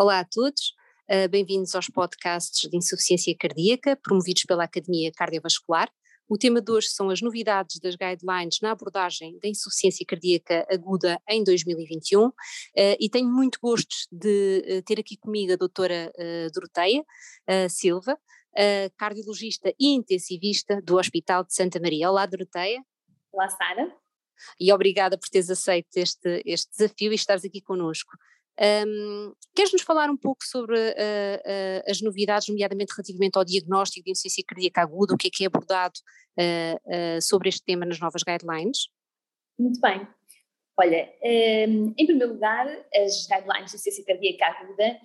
Olá a todos, uh, bem-vindos aos podcasts de insuficiência cardíaca promovidos pela Academia Cardiovascular. O tema de hoje são as novidades das guidelines na abordagem da insuficiência cardíaca aguda em 2021 uh, e tenho muito gosto de uh, ter aqui comigo a doutora Doroteia Silva, cardiologista e intensivista do Hospital de Santa Maria. Olá Doroteia. Olá Sara. E obrigada por teres aceito este, este desafio e estares aqui connosco. Um, Queres-nos falar um pouco sobre uh, uh, as novidades, nomeadamente relativamente ao diagnóstico de insuficiência cardíaca aguda, o que é que é abordado uh, sobre este tema nas novas guidelines? Muito bem. Olha, um, em primeiro lugar, as guidelines de insuficiência cardíaca aguda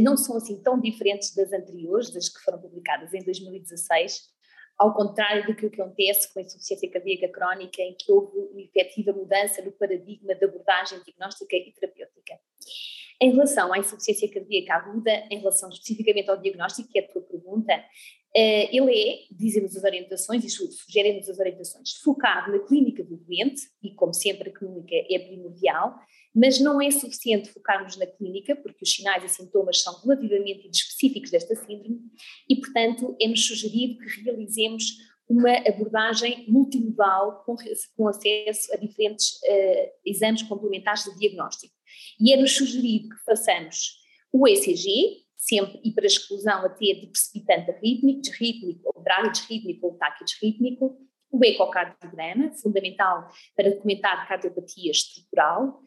não são assim tão diferentes das anteriores, das que foram publicadas em 2016, ao contrário do que acontece com a insuficiência cardíaca crónica, em que houve uma efetiva mudança no paradigma de abordagem diagnóstica e terapêutica. Em relação à insuficiência cardíaca aguda, em relação especificamente ao diagnóstico, que é a tua pergunta, ele é, dizem-nos as orientações e sugerem-nos as orientações, focado na clínica do doente, e como sempre a clínica é primordial, mas não é suficiente focarmos na clínica, porque os sinais e sintomas são relativamente específicos desta síndrome, e portanto é-nos sugerido que realizemos uma abordagem multimodal com, com acesso a diferentes uh, exames complementares de diagnóstico. E é-nos sugerido que façamos o ECG, sempre e para exclusão até de precipitante arrítmico, desrítmico, ou bradisrítmico ou taquidisrítmico, o ecocardiograma, fundamental para documentar cardiopatia estrutural.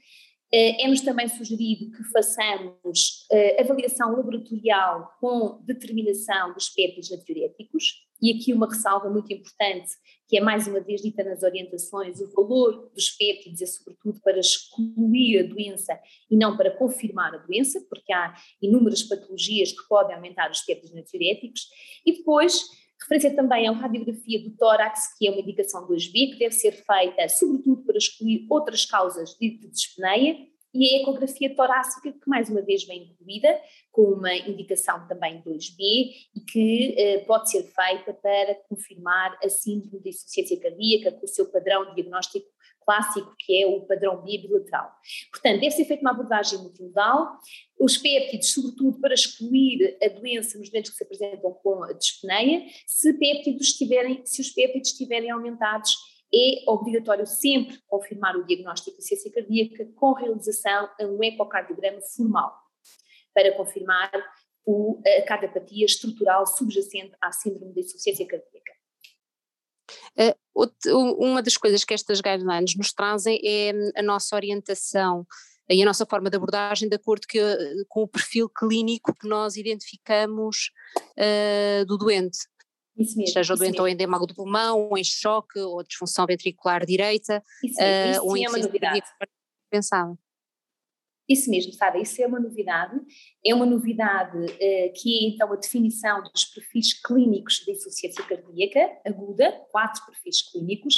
Eh, é-nos também sugerido que façamos uh, avaliação laboratorial com determinação dos péptidos natriuréticos, e aqui uma ressalva muito importante, que é mais uma vez dita nas orientações, o valor dos péptidos é sobretudo para excluir a doença e não para confirmar a doença, porque há inúmeras patologias que podem aumentar os péptidos natriuréticos, e depois referência também à radiografia do tórax, que é uma indicação 2B, que deve ser feita sobretudo para excluir outras causas de dispneia, e a ecografia torácica, que mais uma vez vem incluída, com uma indicação também 2B e que eh, pode ser feita para confirmar a síndrome de insuficiência cardíaca com o seu padrão diagnóstico clássico, que é o padrão bilateral. Portanto, deve ser feita uma abordagem multimodal, os péptidos, sobretudo para excluir a doença nos doentes que se apresentam com a dispneia, se, se os péptidos estiverem aumentados é obrigatório sempre confirmar o diagnóstico de ciência cardíaca com realização a um ecocardiograma formal, para confirmar o, a cardiopatia estrutural subjacente à síndrome de insuficiência cardíaca. Uh, uma das coisas que estas guidelines nos trazem é a nossa orientação e a nossa forma de abordagem de acordo que, com o perfil clínico que nós identificamos uh, do doente. Isso mesmo. Seja o doente ou endemago do pulmão, ou em choque, ou disfunção ventricular direita, isso, uh, isso ou em é uma novidade. Pensava. Isso mesmo, Sara, isso é uma novidade. É uma novidade uh, que é então a definição dos perfis clínicos de insuficiência cardíaca aguda, quatro perfis clínicos,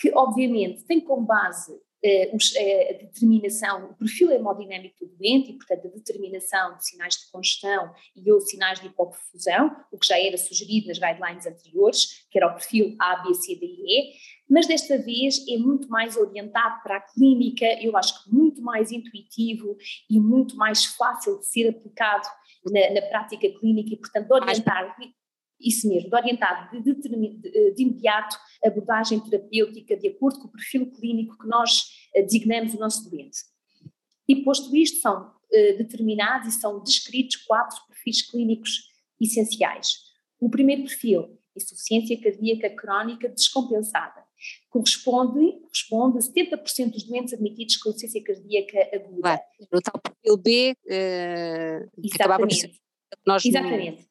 que obviamente têm como base a determinação, o perfil hemodinâmico do doente e, portanto, a determinação de sinais de congestão e ou sinais de hipofusão, o que já era sugerido nas guidelines anteriores, que era o perfil A, B, C, D e E, mas desta vez é muito mais orientado para a clínica, eu acho que muito mais intuitivo e muito mais fácil de ser aplicado na, na prática clínica e, portanto, orientar isso mesmo, de orientar de, de, de, de, imediato abordagem terapêutica de acordo com o perfil clínico que nós designamos o nosso doente. E posto isto, são uh, determinados e são descritos quatro perfis clínicos essenciais. O primeiro perfil, insuficiência cardíaca crónica descompensada, corresponde, corresponde a 70% dos doentes admitidos com insuficiência cardíaca aguda. Claro, no tal perfil B, uh, Exatamente. nós Exatamente.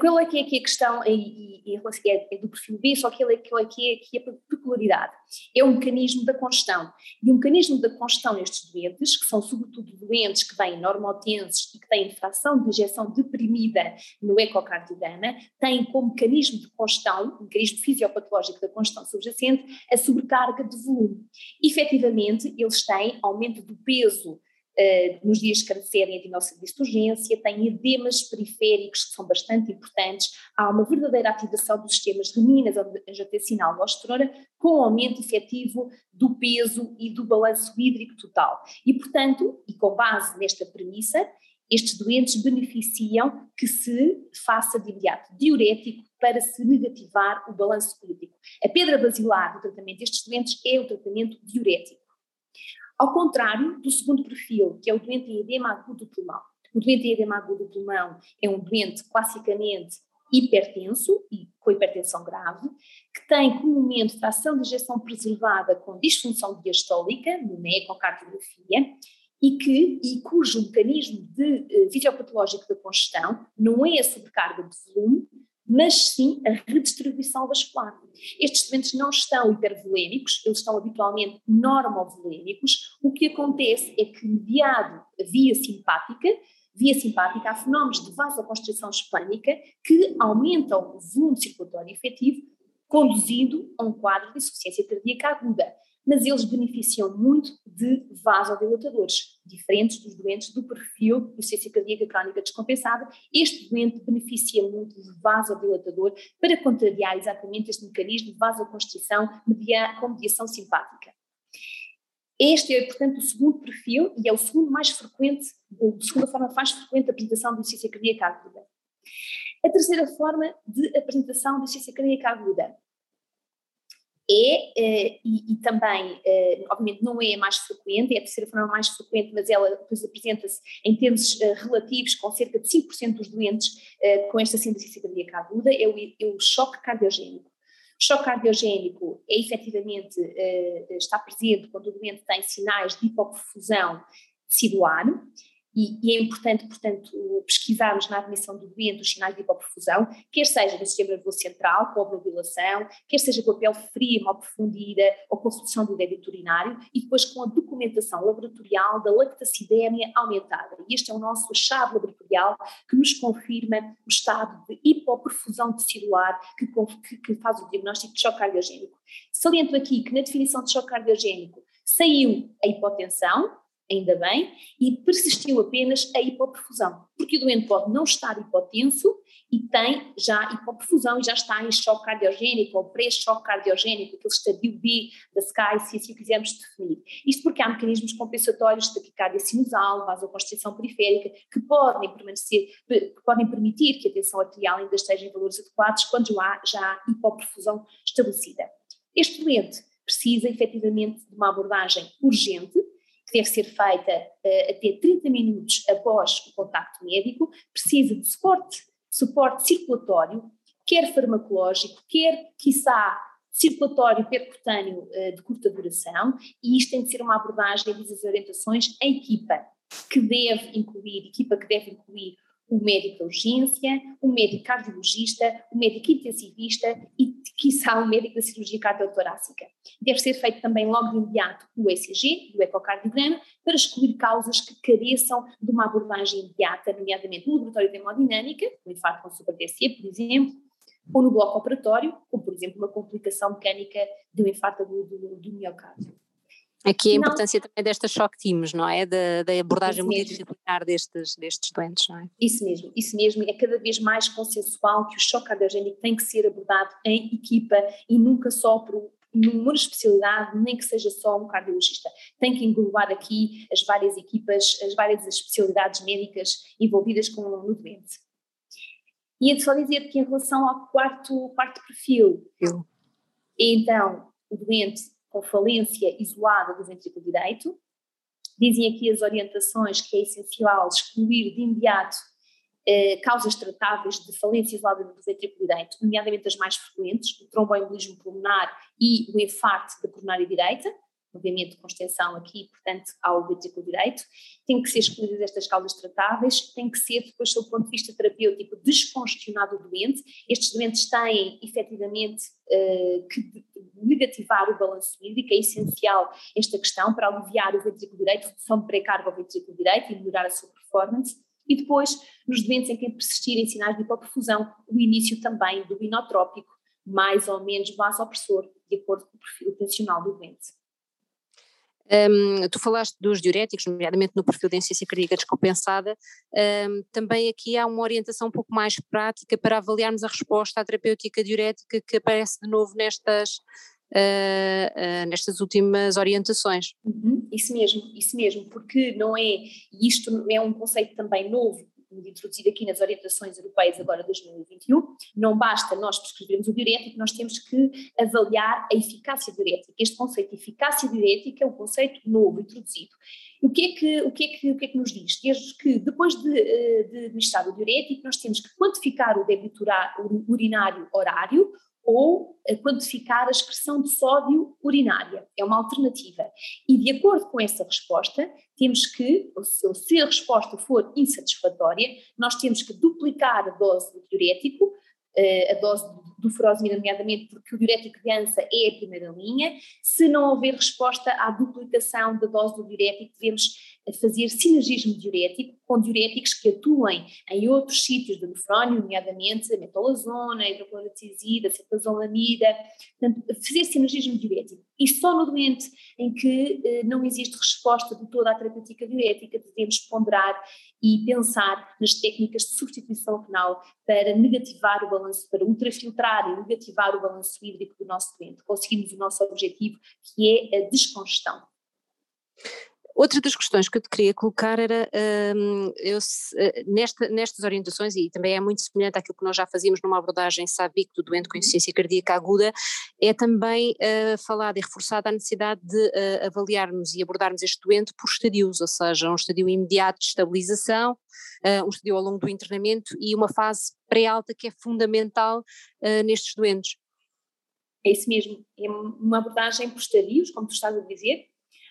Qual é que é aqui a questão, e, e, e é, é, do perfil B, só que ele é, que é aqui, a peculiaridade. É o mecanismo da congestão. E o mecanismo da congestão nestes doentes, que são sobretudo doentes que têm normotenses e que têm fração de injeção deprimida no ecocardiograma, têm como mecanismo de congestão, mecanismo fisiopatológico da congestão subjacente, a sobrecarga de volume. Efetivamente, eles têm aumento do peso nos dias que acedem a serviço de urgência, têm edemas periféricos que são bastante importantes, há uma verdadeira ativação dos sistemas reninas, angiotensina, aldosterona, com aumento efetivo do peso e do balanço hídrico total. E, portanto, e com base nesta premissa, estes doentes beneficiam que se faça de imediato diurético para se negativar o balanço hídrico. A pedra basilar do tratamento destes doentes é o tratamento diurético. Ao contrário do segundo perfil, que é o doente em edema agudo do pulmão. O doente em edema agudo do pulmão é um doente classicamente hipertenso e com hipertensão grave, que tem comumente tração de injeção preservada com disfunção diastólica, no ecocardiografia, e, que, e cujo mecanismo de uh, fisiopatológico da congestão não é a sobrecarga de volume, mas sim a redistribuição vascular. Estes doentes não estão hipervolémicos, eles estão habitualmente normovolémicos. O que acontece é que, mediado a via simpática, via simpática, há fenómenos de vasoconstrição esplânica que aumentam o volume circulatório efetivo, conduzindo a um quadro de insuficiência cardíaca aguda mas eles beneficiam muito de vasodilatadores, diferentes dos doentes do perfil de insuficiência cardíaca crónica descompensada. Este doente beneficia muito de vasodilatador para contrariar exatamente este mecanismo de vasoconstrição com mediação simpática. Este é, portanto, o segundo perfil e é o segundo mais frequente, a segunda forma mais frequente de apresentação de insuficiência cardíaca aguda. A terceira forma de apresentação de insuficiência cardíaca aguda é, uh, e, e, também, uh, obviamente, não é a mais frequente, é a terceira forma mais frequente, mas ela depois apresenta-se em termos uh, relativos com cerca de 5% dos doentes com esta síndrome cardíaca aguda, é o, é o choque cardiogénico. O choque cardiogénico é efetivamente, está presente quando o doente tem sinais de hipoperfusão tecidular, e, e, é importante, portanto, pesquisarmos na admissão do doente os sinais de hipoperfusão, quer seja no sistema nervoso central, com obnubilação, quer seja com a pele fria, mal profundida, ou com a redução do débito urinário, e depois com a documentação laboratorial da lactacidemia aumentada. E este é o nosso chave laboratorial que nos confirma o estado de hipoperfusão tecidular que, que, que faz o diagnóstico de choque cardiogénico. Saliento aqui que na definição de choque cardiogénico saiu a hipotensão, ainda bem, e persistiu apenas a hipoperfusão, porque o doente pode não estar hipotenso e tem já hipoperfusão e já está em choque cardiogénico ou pré-choque cardiogénico, aquele estadio B da SCAI, se assim quisermos definir. Isto porque há mecanismos compensatórios de taquicardia sinusal, vasoconstrição periférica, que podem permanecer, que podem permitir que a tensão arterial ainda esteja em valores adequados quando há já hipoperfusão estabelecida. Este doente precisa efetivamente de uma abordagem urgente, que deve ser feita uh, até 30 minutos após o contacto médico, precisa de suporte, suporte circulatório, quer farmacológico, quer, quiçá, circulatório percutâneo uh, de curta duração, e isto tem de ser uma abordagem, diz as orientações, em equipa, que deve incluir, equipa que deve incluir o médico da urgência, o médico cardiologista, o médico intensivista e, quiçá, o médico da cirurgia cardiotorácica. Deve ser feito também logo de imediato o ECG, o ecocardiograma, para excluir causas que careçam de uma abordagem imediata, nomeadamente no laboratório de hemodinâmica, o infarto com super-TSE, por exemplo, ou no bloco operatório, como por exemplo uma complicação mecânica de um infarto do, do miocárdio. Aqui a não. importância também destas shock teams, não é? Da, da abordagem multidisciplinar destes, destes doentes, não é? Isso mesmo, isso mesmo. É cada vez mais consensual que o choque cardiogénico tem que ser abordado em equipa e nunca só por numa especialidade, nem que seja só um cardiologista. Tem que englobar aqui as várias equipas, as várias especialidades médicas envolvidas com o doente. E é só dizer que em relação ao quarto, quarto perfil, Eu. então o doente com falência isolada do ventrículo direito. Dizem aqui as orientações que é essencial excluir de imediato eh, causas tratáveis de falência isolada do ventrículo direito, nomeadamente as mais frequentes, o tromboembolismo pulmonar e o infarto da coronária direita, obviamente com extensão aqui, portanto, ao direito, tem que ser excluídas estas causas tratáveis, tem que ser, depois, sob o ponto de vista terapêutico, descongestionado o doente. Estes doentes têm, efetivamente, uh, que negativar o balanço hídrico, é essencial esta questão para aliviar o ventrículo direito, redução de pré-carga ao ventrículo direito e melhorar a sua performance. E depois, nos doentes em que persistirem sinais de hipoperfusão, o início também do inotrópico, mais ou menos vasopressor, de acordo com o perfil tensional do doente. Um, tu falaste dos diuréticos, nomeadamente no perfil de insuficiência cardíaca descompensada, um, também aqui há uma orientação um pouco mais prática para avaliarmos a resposta à terapêutica diurética que aparece de novo nestas, Uh, uh, nestas últimas orientações. Uhum, isso mesmo, isso mesmo, porque não é, isto é um conceito também novo, introduzido aqui nas orientações europeias agora de 2021, não basta nós prescrevermos o diurético, nós temos que avaliar a eficácia diurética. Este conceito de eficácia diurética é um conceito novo, introduzido. O que, é que, o, que é que, o que é que nos diz? Diz que depois de, eh, de administrar o diurético, nós temos que quantificar o débito urinário horário, ou quantificar a excreção de sódio urinária. É uma alternativa. E de acordo com essa resposta, temos que, se a resposta for insatisfatória, nós temos que duplicar a dose do diurético, a dose do furosemida, nomeadamente porque o diurético de ANSA é a primeira linha. Se não houver resposta à duplicação da dose do diurético, devemos fazer sinergismo diurético com diuréticos que atuem em outros sítios do nefrónio, nomeadamente a metolazona, a hidrocloroticida, a cetazolamida, portanto, fazer sinergismo diurético. E só no doente em que eh, não existe resposta de toda a terapêutica diurética, devemos ponderar e pensar nas técnicas de substituição renal para negativar o balanço, para ultrafiltrar e negativar o balanço hídrico do nosso doente. Conseguimos o nosso objetivo, que é a descongestão. Outra das questões que eu te queria colocar era, um, eu, eh, nesta, nestas orientações, e também é muito semelhante àquilo que nós já fazíamos numa abordagem SABIC do doente com uhum. insuficiência cardíaca aguda, é também uh, falada e reforçada a necessidade de uh, avaliarmos e abordarmos este doente por estadios, ou seja, um estadio imediato de estabilização, uh, um estadio ao longo do internamento e uma fase pré-alta que é fundamental nestes doentes. É isso mesmo, é uma abordagem por estadios, como tu estás a dizer,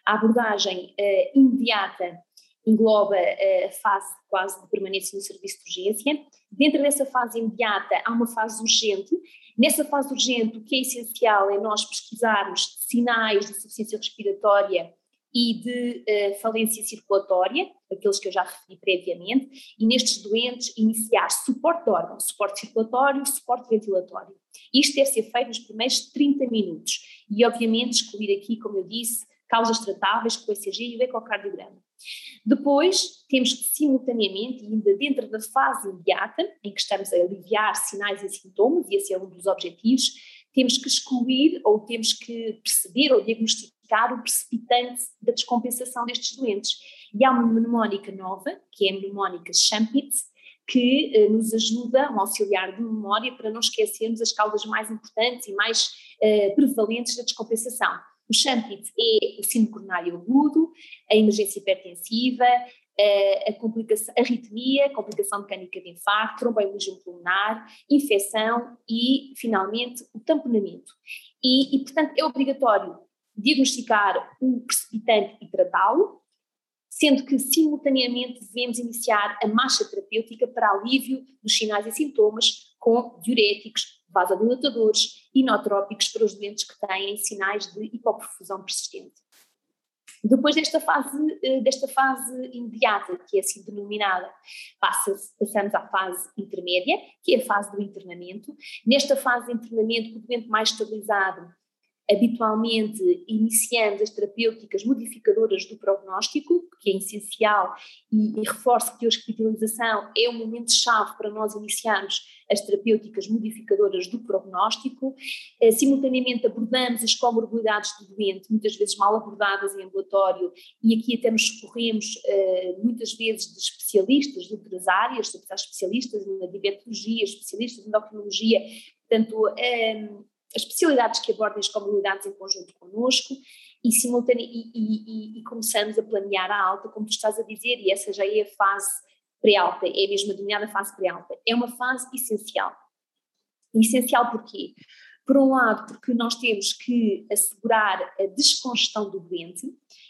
a abordagem uh, imediata engloba uh, a fase quase de permanência no serviço de urgência. Dentro dessa fase imediata há uma fase urgente. Nessa fase urgente, o que é essencial é nós pesquisarmos sinais de insuficiência respiratória e de uh, falência circulatória, aqueles que eu já referi previamente, e nestes doentes iniciar suporte de órgão, suporte circulatório, suporte ventilatório. Isto deve ser feito nos primeiros 30 minutos e, obviamente, excluir aqui, como eu disse, causas tratáveis com o ECG e o ecocardiograma. Depois, temos que simultaneamente, ainda dentro da fase imediata, em que estamos a aliviar sinais e sintomas, e esse é um dos objetivos, temos que excluir ou temos que perceber ou diagnosticar o precipitante da descompensação destes doentes. E há uma mnemónica nova, que é a mnemónica Champitz, que eh, nos ajuda, um auxiliar de memória, para não esquecermos as causas mais importantes e mais eh, prevalentes da descompensação. O Champit é o síndrome coronário agudo, a emergência hipertensiva, a, complicação, arritmia, complicação mecânica de infarto, tromboembolismo pulmonar, infecção e, finalmente, o tamponamento. E, e, portanto, é obrigatório diagnosticar o precipitante e tratá-lo, sendo que, simultaneamente, devemos iniciar a marcha terapêutica para alívio dos sinais e sintomas com diuréticos, vasodilatadores inotrópicos para os doentes que têm sinais de hipoperfusão persistente. Depois desta fase, eh, desta fase imediata, que é assim denominada, passamos à fase intermédia, que é a fase do internamento. Nesta fase de internamento, o doente mais estabilizado habitualmente iniciamos as terapêuticas modificadoras do prognóstico, que é essencial, e, e reforço que a hospitalização é um momento-chave para nós iniciarmos as terapêuticas modificadoras do prognóstico. Eh, simultaneamente abordamos as comorbilidades do doente, muitas vezes mal abordadas em ambulatório, e aqui até nos socorremos eh, muitas vezes de especialistas de outras áreas, especialistas na diabetologia, especialistas em endocrinologia, portanto, eh, especialidades que abordem as comunidades em conjunto connosco e, simultane e, e, e, começamos a planear a alta, como tu estás a dizer, e essa já é a fase pré-alta, é mesmo a denominada fase pré-alta. É uma fase essencial. Essencial porquê? Por um lado, porque nós temos que assegurar a descongestão do doente.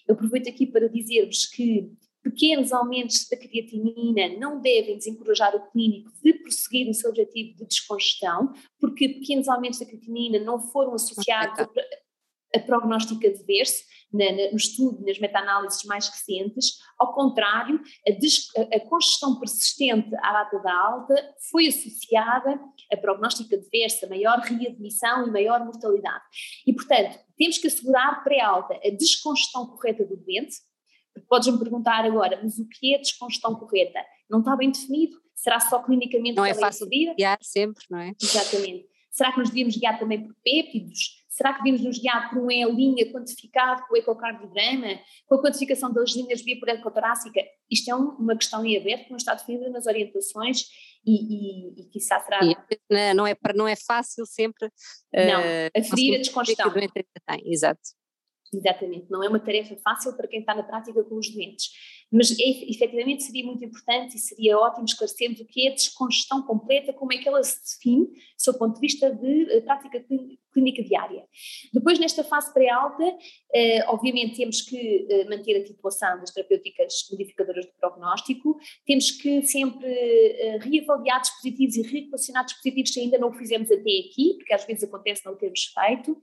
Eu aproveito aqui para dizer-vos que pequenos aumentos da creatinina não devem desencorajar o clínico de prosseguir no seu objetivo de descongestão, porque pequenos aumentos da creatinina não foram associados a, a prognóstico adverso, na, na, no estudo, nas meta-análises mais recentes, ao contrário, a, des, a, a, congestão persistente à data da alta foi associada a prognóstico adverso, a maior readmissão e maior mortalidade. E, portanto, temos que assegurar pré-alta a descongestão correta do doente, Podes-me perguntar agora, mas o que é descongestão correta? Não está bem definido? Será só clinicamente Não é fácil de guiar sempre, não é? Exatamente. Será que nos devíamos guiar também por péptidos? Será que devíamos nos guiar por um E-linha quantificado com o ecocardiograma, com a quantificação das linhas via por ecotorácica? Isto é uma questão em aberto, não está definida nas orientações e, e, e quiçá será... E não, é, não é fácil sempre... Não, uh, aferir a descongestão. Exato. Exatamente, não é uma tarefa fácil para quem está na prática com os doentes, mas efetivamente seria muito importante e seria ótimo esclarecermos o que é descongestão completa, como é que ela se define, do seu ponto de vista de eh, prática clínica diária. Depois, nesta fase pré-alta, eh, obviamente temos que eh, manter a titulação das terapêuticas modificadoras do prognóstico, temos que sempre reavaliar dispositivos e reequacionar dispositivos se ainda não o fizemos até aqui, porque às vezes acontece não termos feito,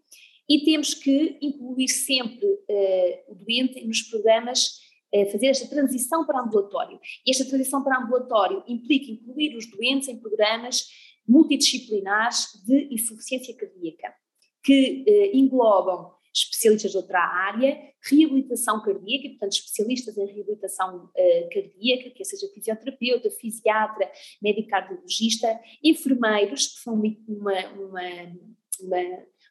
e temos que incluir sempre uh, o doente nos programas, uh, fazer esta transição para ambulatório. E esta transição para ambulatório implica incluir os doentes em programas multidisciplinares de insuficiência cardíaca, que uh, englobam especialistas de outra área, reabilitação cardíaca, portanto, especialistas em reabilitação uh, cardíaca, quer seja fisioterapeuta, fisiatra, médico cardiologista, enfermeiros, que são uma, uma, uma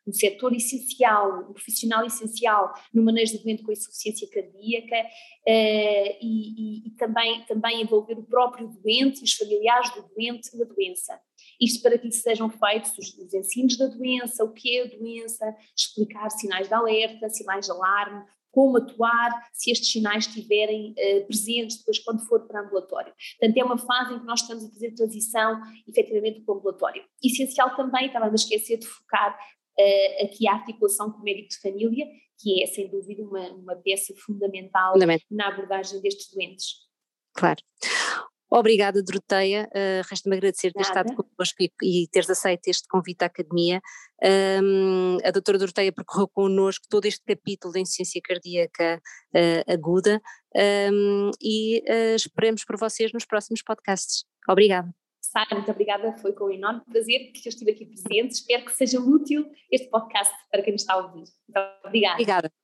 um setor essencial, um profissional essencial no manejo do doente com insuficiência cardíaca uh, e, e, e, também, também envolver o próprio doente e os familiares do doente na doença. Isto para que sejam feitos os, os ensinos da doença, o que é a doença, explicar sinais de alerta, sinais de alarme, como atuar se estes sinais estiverem uh, presentes depois quando for para ambulatório. Portanto, é uma fase em que nós estamos a fazer transição efetivamente para o ambulatório. Essencial também, estava a esquecer de focar uh, aqui a articulação com o médico de família, que é sem dúvida uma, uma peça fundamental Fundamento. na abordagem destes doentes. Claro. Obrigada, Doroteia. Uh, Resta-me agradecer ter estado connosco e, e teres aceito este convite à Academia. Um, a doutora Doroteia percorreu connosco todo este capítulo da insuficiência cardíaca uh, aguda um, e uh, esperemos por vocês nos próximos podcasts. Obrigada. Sara, muito obrigada, foi com um enorme prazer que eu estive aqui presente. Espero que seja útil este podcast para quem nos está a ouvir. Muito obrigada. Obrigada.